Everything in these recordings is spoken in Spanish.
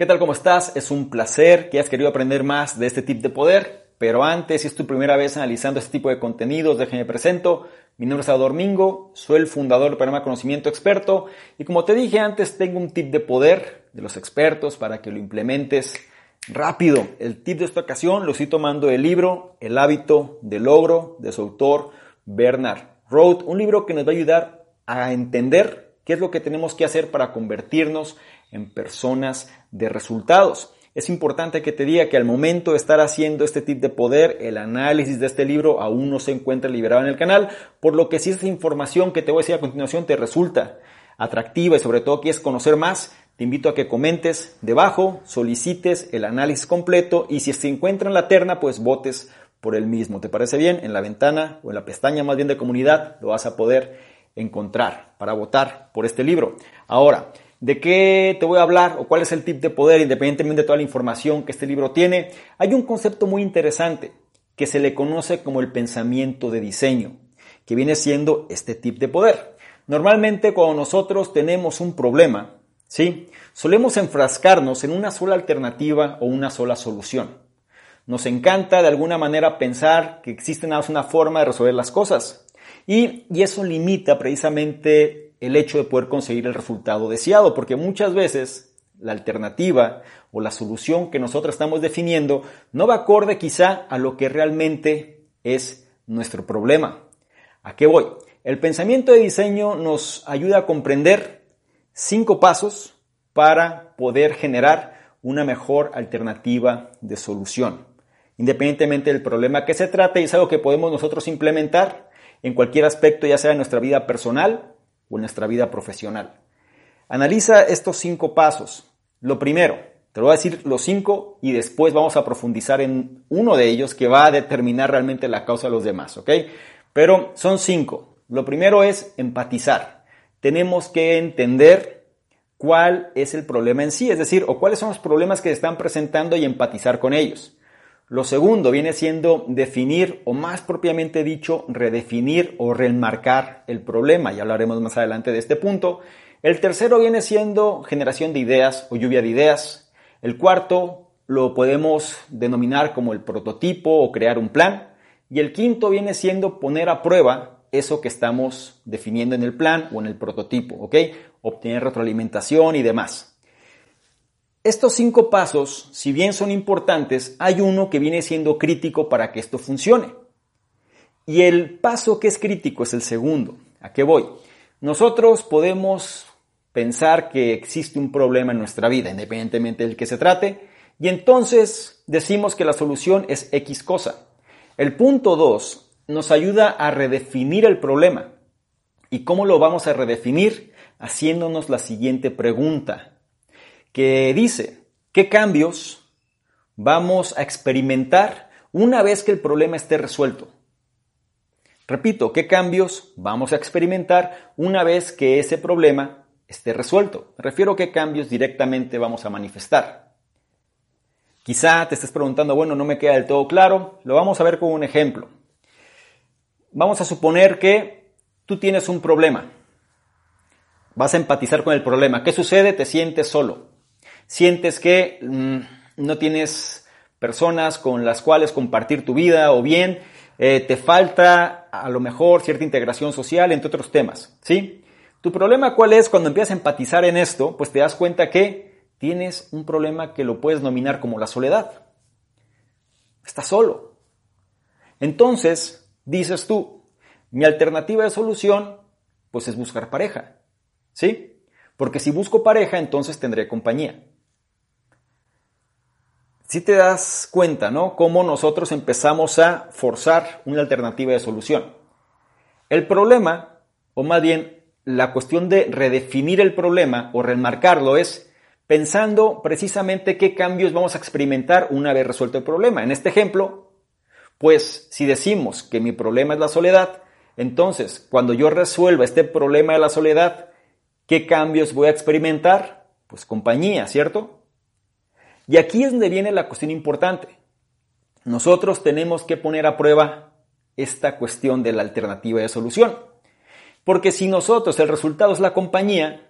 ¿Qué tal? ¿Cómo estás? Es un placer que hayas querido aprender más de este tip de poder. Pero antes, si es tu primera vez analizando este tipo de contenidos, déjame presento. Mi nombre es Salvador Mingo, soy el fundador del programa Conocimiento Experto y como te dije antes, tengo un tip de poder de los expertos para que lo implementes rápido. El tip de esta ocasión lo estoy tomando del libro El hábito del logro de su autor Bernard Roth, un libro que nos va a ayudar a entender qué es lo que tenemos que hacer para convertirnos en personas de resultados. Es importante que te diga que al momento de estar haciendo este tip de poder, el análisis de este libro aún no se encuentra liberado en el canal, por lo que si esta información que te voy a decir a continuación te resulta atractiva y sobre todo quieres conocer más, te invito a que comentes debajo, solicites el análisis completo y si se encuentra en la terna, pues votes por el mismo. ¿Te parece bien? En la ventana o en la pestaña más bien de comunidad lo vas a poder encontrar para votar por este libro. Ahora, ¿De qué te voy a hablar o cuál es el tip de poder independientemente de toda la información que este libro tiene? Hay un concepto muy interesante que se le conoce como el pensamiento de diseño, que viene siendo este tip de poder. Normalmente cuando nosotros tenemos un problema, ¿sí? Solemos enfrascarnos en una sola alternativa o una sola solución. Nos encanta de alguna manera pensar que existe una forma de resolver las cosas. Y, y eso limita precisamente el hecho de poder conseguir el resultado deseado, porque muchas veces la alternativa o la solución que nosotros estamos definiendo no va acorde quizá a lo que realmente es nuestro problema. ¿A qué voy? El pensamiento de diseño nos ayuda a comprender cinco pasos para poder generar una mejor alternativa de solución. Independientemente del problema que se trate, es algo que podemos nosotros implementar en cualquier aspecto, ya sea en nuestra vida personal o en nuestra vida profesional. Analiza estos cinco pasos. Lo primero, te lo voy a decir los cinco y después vamos a profundizar en uno de ellos que va a determinar realmente la causa de los demás, ¿ok? Pero son cinco. Lo primero es empatizar. Tenemos que entender cuál es el problema en sí, es decir, o cuáles son los problemas que se están presentando y empatizar con ellos. Lo segundo viene siendo definir o más propiamente dicho, redefinir o remarcar el problema. Ya hablaremos más adelante de este punto. El tercero viene siendo generación de ideas o lluvia de ideas. El cuarto lo podemos denominar como el prototipo o crear un plan. Y el quinto viene siendo poner a prueba eso que estamos definiendo en el plan o en el prototipo, ¿ok? Obtener retroalimentación y demás. Estos cinco pasos, si bien son importantes, hay uno que viene siendo crítico para que esto funcione. Y el paso que es crítico es el segundo. ¿A qué voy? Nosotros podemos pensar que existe un problema en nuestra vida, independientemente del que se trate, y entonces decimos que la solución es X cosa. El punto 2 nos ayuda a redefinir el problema. ¿Y cómo lo vamos a redefinir? Haciéndonos la siguiente pregunta que dice, ¿qué cambios vamos a experimentar una vez que el problema esté resuelto? Repito, ¿qué cambios vamos a experimentar una vez que ese problema esté resuelto? Me refiero a qué cambios directamente vamos a manifestar. Quizá te estés preguntando, bueno, no me queda del todo claro, lo vamos a ver con un ejemplo. Vamos a suponer que tú tienes un problema. Vas a empatizar con el problema. ¿Qué sucede? Te sientes solo sientes que mm, no tienes personas con las cuales compartir tu vida o bien eh, te falta a lo mejor cierta integración social, entre otros temas, ¿sí? Tu problema cuál es cuando empiezas a empatizar en esto, pues te das cuenta que tienes un problema que lo puedes nominar como la soledad. Estás solo. Entonces, dices tú, mi alternativa de solución, pues es buscar pareja, ¿sí? Porque si busco pareja, entonces tendré compañía si te das cuenta, ¿no? Cómo nosotros empezamos a forzar una alternativa de solución. El problema, o más bien la cuestión de redefinir el problema o remarcarlo es pensando precisamente qué cambios vamos a experimentar una vez resuelto el problema. En este ejemplo, pues si decimos que mi problema es la soledad, entonces cuando yo resuelva este problema de la soledad, ¿qué cambios voy a experimentar? Pues compañía, ¿cierto? Y aquí es donde viene la cuestión importante. Nosotros tenemos que poner a prueba esta cuestión de la alternativa de solución. Porque si nosotros el resultado es la compañía,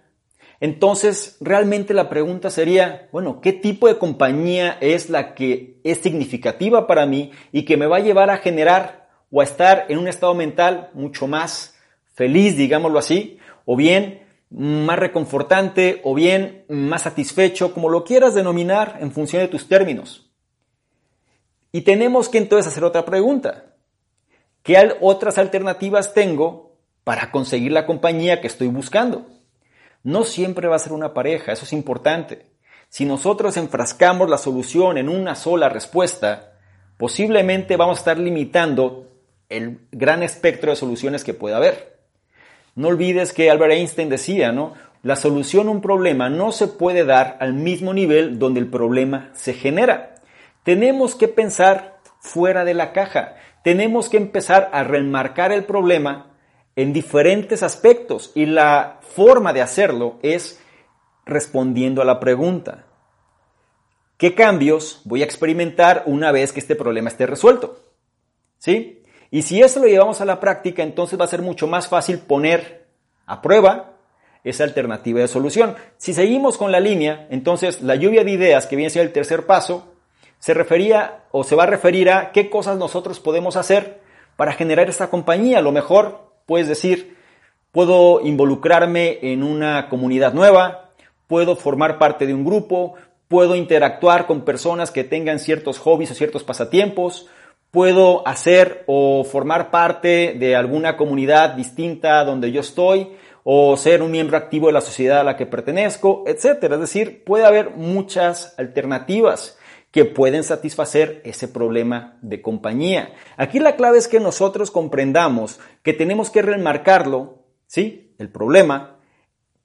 Entonces, realmente la pregunta sería, bueno, ¿qué tipo de compañía es la que es significativa para mí y que me va a llevar a generar o a estar en un estado mental mucho más feliz, digámoslo así, o bien más reconfortante, o bien más satisfecho, como lo quieras denominar en función de tus términos? Y tenemos que entonces hacer otra pregunta. ¿Qué otras alternativas tengo para conseguir la compañía que estoy buscando? No siempre va a ser una pareja, eso es importante. Si nosotros enfrascamos la solución en una sola respuesta, posiblemente vamos a estar limitando el gran espectro de soluciones que pueda haber. No olvides que Albert Einstein decía, ¿no? La solución a un problema no se puede dar al mismo nivel donde el problema se genera. Tenemos que pensar fuera de la caja. Tenemos que empezar a remarcar el problema en diferentes aspectos y la forma de hacerlo es respondiendo a la pregunta. ¿Qué cambios voy a experimentar una vez que este problema esté resuelto? ¿Sí? Y si eso lo llevamos a la práctica, entonces va a ser mucho más fácil poner a prueba esa alternativa de solución. Si seguimos con la línea, entonces la lluvia de ideas, que viene ser el tercer paso, se refería o se va a referir a qué cosas nosotros podemos hacer para generar esta compañía. Lo mejor Puedes decir, puedo involucrarme en una comunidad nueva, puedo formar parte de un grupo, puedo interactuar con personas que tengan ciertos hobbies o ciertos pasatiempos, puedo hacer o formar parte de alguna comunidad distinta donde yo estoy, o ser un miembro activo de la sociedad a la que pertenezco, etc. Es decir, puede haber muchas alternativas que pueden satisfacer ese problema de compañía. Aquí la clave es que nosotros comprendamos que tenemos que remarcarlo, ¿sí? El problema,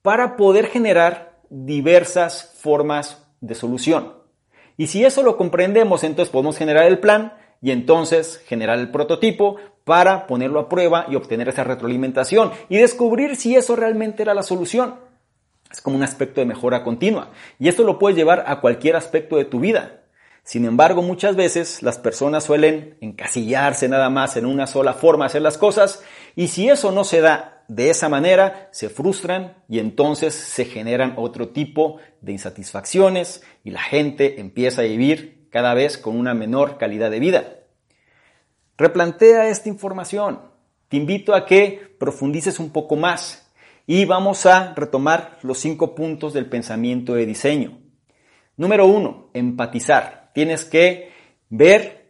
para poder generar diversas formas de solución. Y si eso lo comprendemos, entonces podemos generar el plan y entonces generar el prototipo para ponerlo a prueba y obtener esa retroalimentación y descubrir si eso realmente era la solución. Es como un aspecto de mejora continua. Y esto lo puedes llevar a cualquier aspecto de tu vida. Sin embargo, muchas veces las personas suelen encasillarse nada más en una sola forma de hacer las cosas y si eso no se da de esa manera, se frustran y entonces se generan otro tipo de insatisfacciones y la gente empieza a vivir cada vez con una menor calidad de vida. Replantea esta información. Te invito a que profundices un poco más y vamos a retomar los cinco puntos del pensamiento de diseño. Número uno, empatizar tienes que ver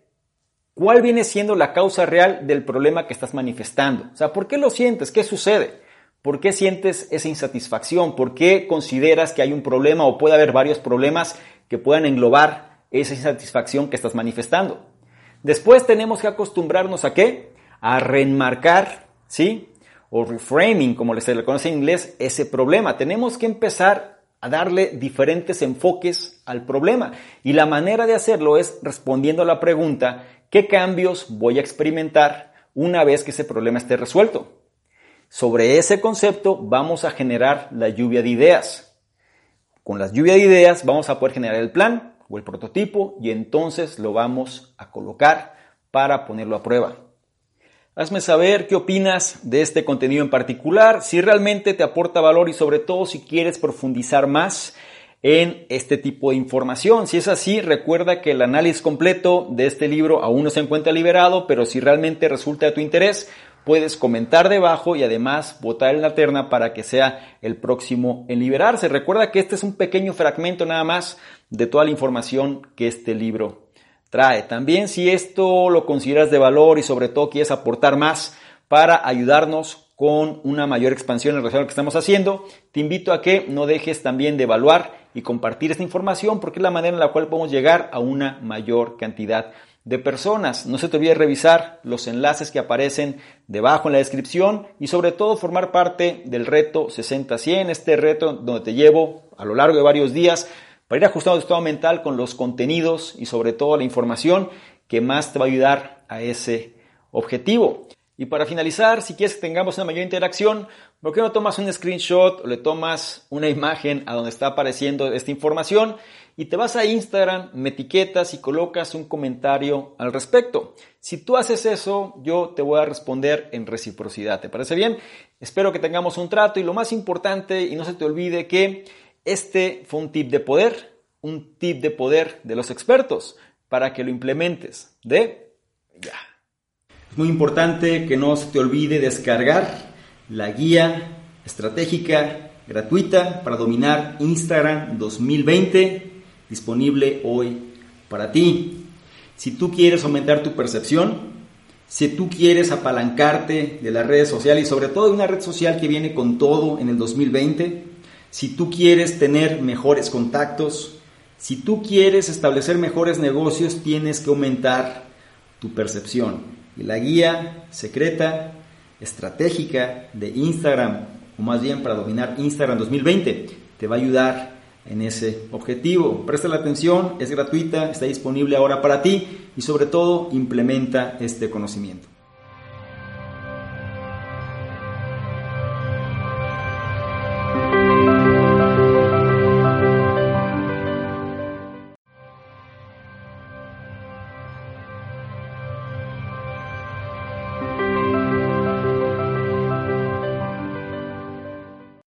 cuál viene siendo la causa real del problema que estás manifestando. O sea, ¿por qué lo sientes? ¿Qué sucede? ¿Por qué sientes esa insatisfacción? ¿Por qué consideras que hay un problema o puede haber varios problemas que puedan englobar esa insatisfacción que estás manifestando? Después tenemos que acostumbrarnos a qué? A reenmarcar, ¿sí? O reframing, como se le conoce en inglés, ese problema. Tenemos que empezar a darle diferentes enfoques al problema. Y la manera de hacerlo es respondiendo a la pregunta, ¿qué cambios voy a experimentar una vez que ese problema esté resuelto? Sobre ese concepto vamos a generar la lluvia de ideas. Con la lluvia de ideas vamos a poder generar el plan o el prototipo y entonces lo vamos a colocar para ponerlo a prueba. Hazme saber qué opinas de este contenido en particular, si realmente te aporta valor y sobre todo si quieres profundizar más en este tipo de información. Si es así, recuerda que el análisis completo de este libro aún no se encuentra liberado, pero si realmente resulta de tu interés, puedes comentar debajo y además votar en la terna para que sea el próximo en liberarse. Recuerda que este es un pequeño fragmento nada más de toda la información que este libro trae. También si esto lo consideras de valor y sobre todo quieres aportar más para ayudarnos con una mayor expansión en relación a lo que estamos haciendo, te invito a que no dejes también de evaluar y compartir esta información porque es la manera en la cual podemos llegar a una mayor cantidad de personas. No se te olvide revisar los enlaces que aparecen debajo en la descripción y sobre todo formar parte del reto 60-100, este reto donde te llevo a lo largo de varios días para ir ajustando tu estado mental con los contenidos y sobre todo la información que más te va a ayudar a ese objetivo. Y para finalizar, si quieres que tengamos una mayor interacción, ¿por qué no tomas un screenshot o le tomas una imagen a donde está apareciendo esta información y te vas a Instagram, me etiquetas y colocas un comentario al respecto? Si tú haces eso, yo te voy a responder en reciprocidad. ¿Te parece bien? Espero que tengamos un trato y lo más importante, y no se te olvide que este fue un tip de poder, un tip de poder de los expertos para que lo implementes. De ya. Es muy importante que no se te olvide descargar la guía estratégica gratuita para dominar Instagram 2020 disponible hoy para ti. Si tú quieres aumentar tu percepción, si tú quieres apalancarte de las redes sociales y sobre todo de una red social que viene con todo en el 2020, si tú quieres tener mejores contactos, si tú quieres establecer mejores negocios, tienes que aumentar tu percepción. Y la guía secreta, estratégica de Instagram, o más bien para dominar Instagram 2020, te va a ayudar en ese objetivo. Presta la atención, es gratuita, está disponible ahora para ti y sobre todo implementa este conocimiento.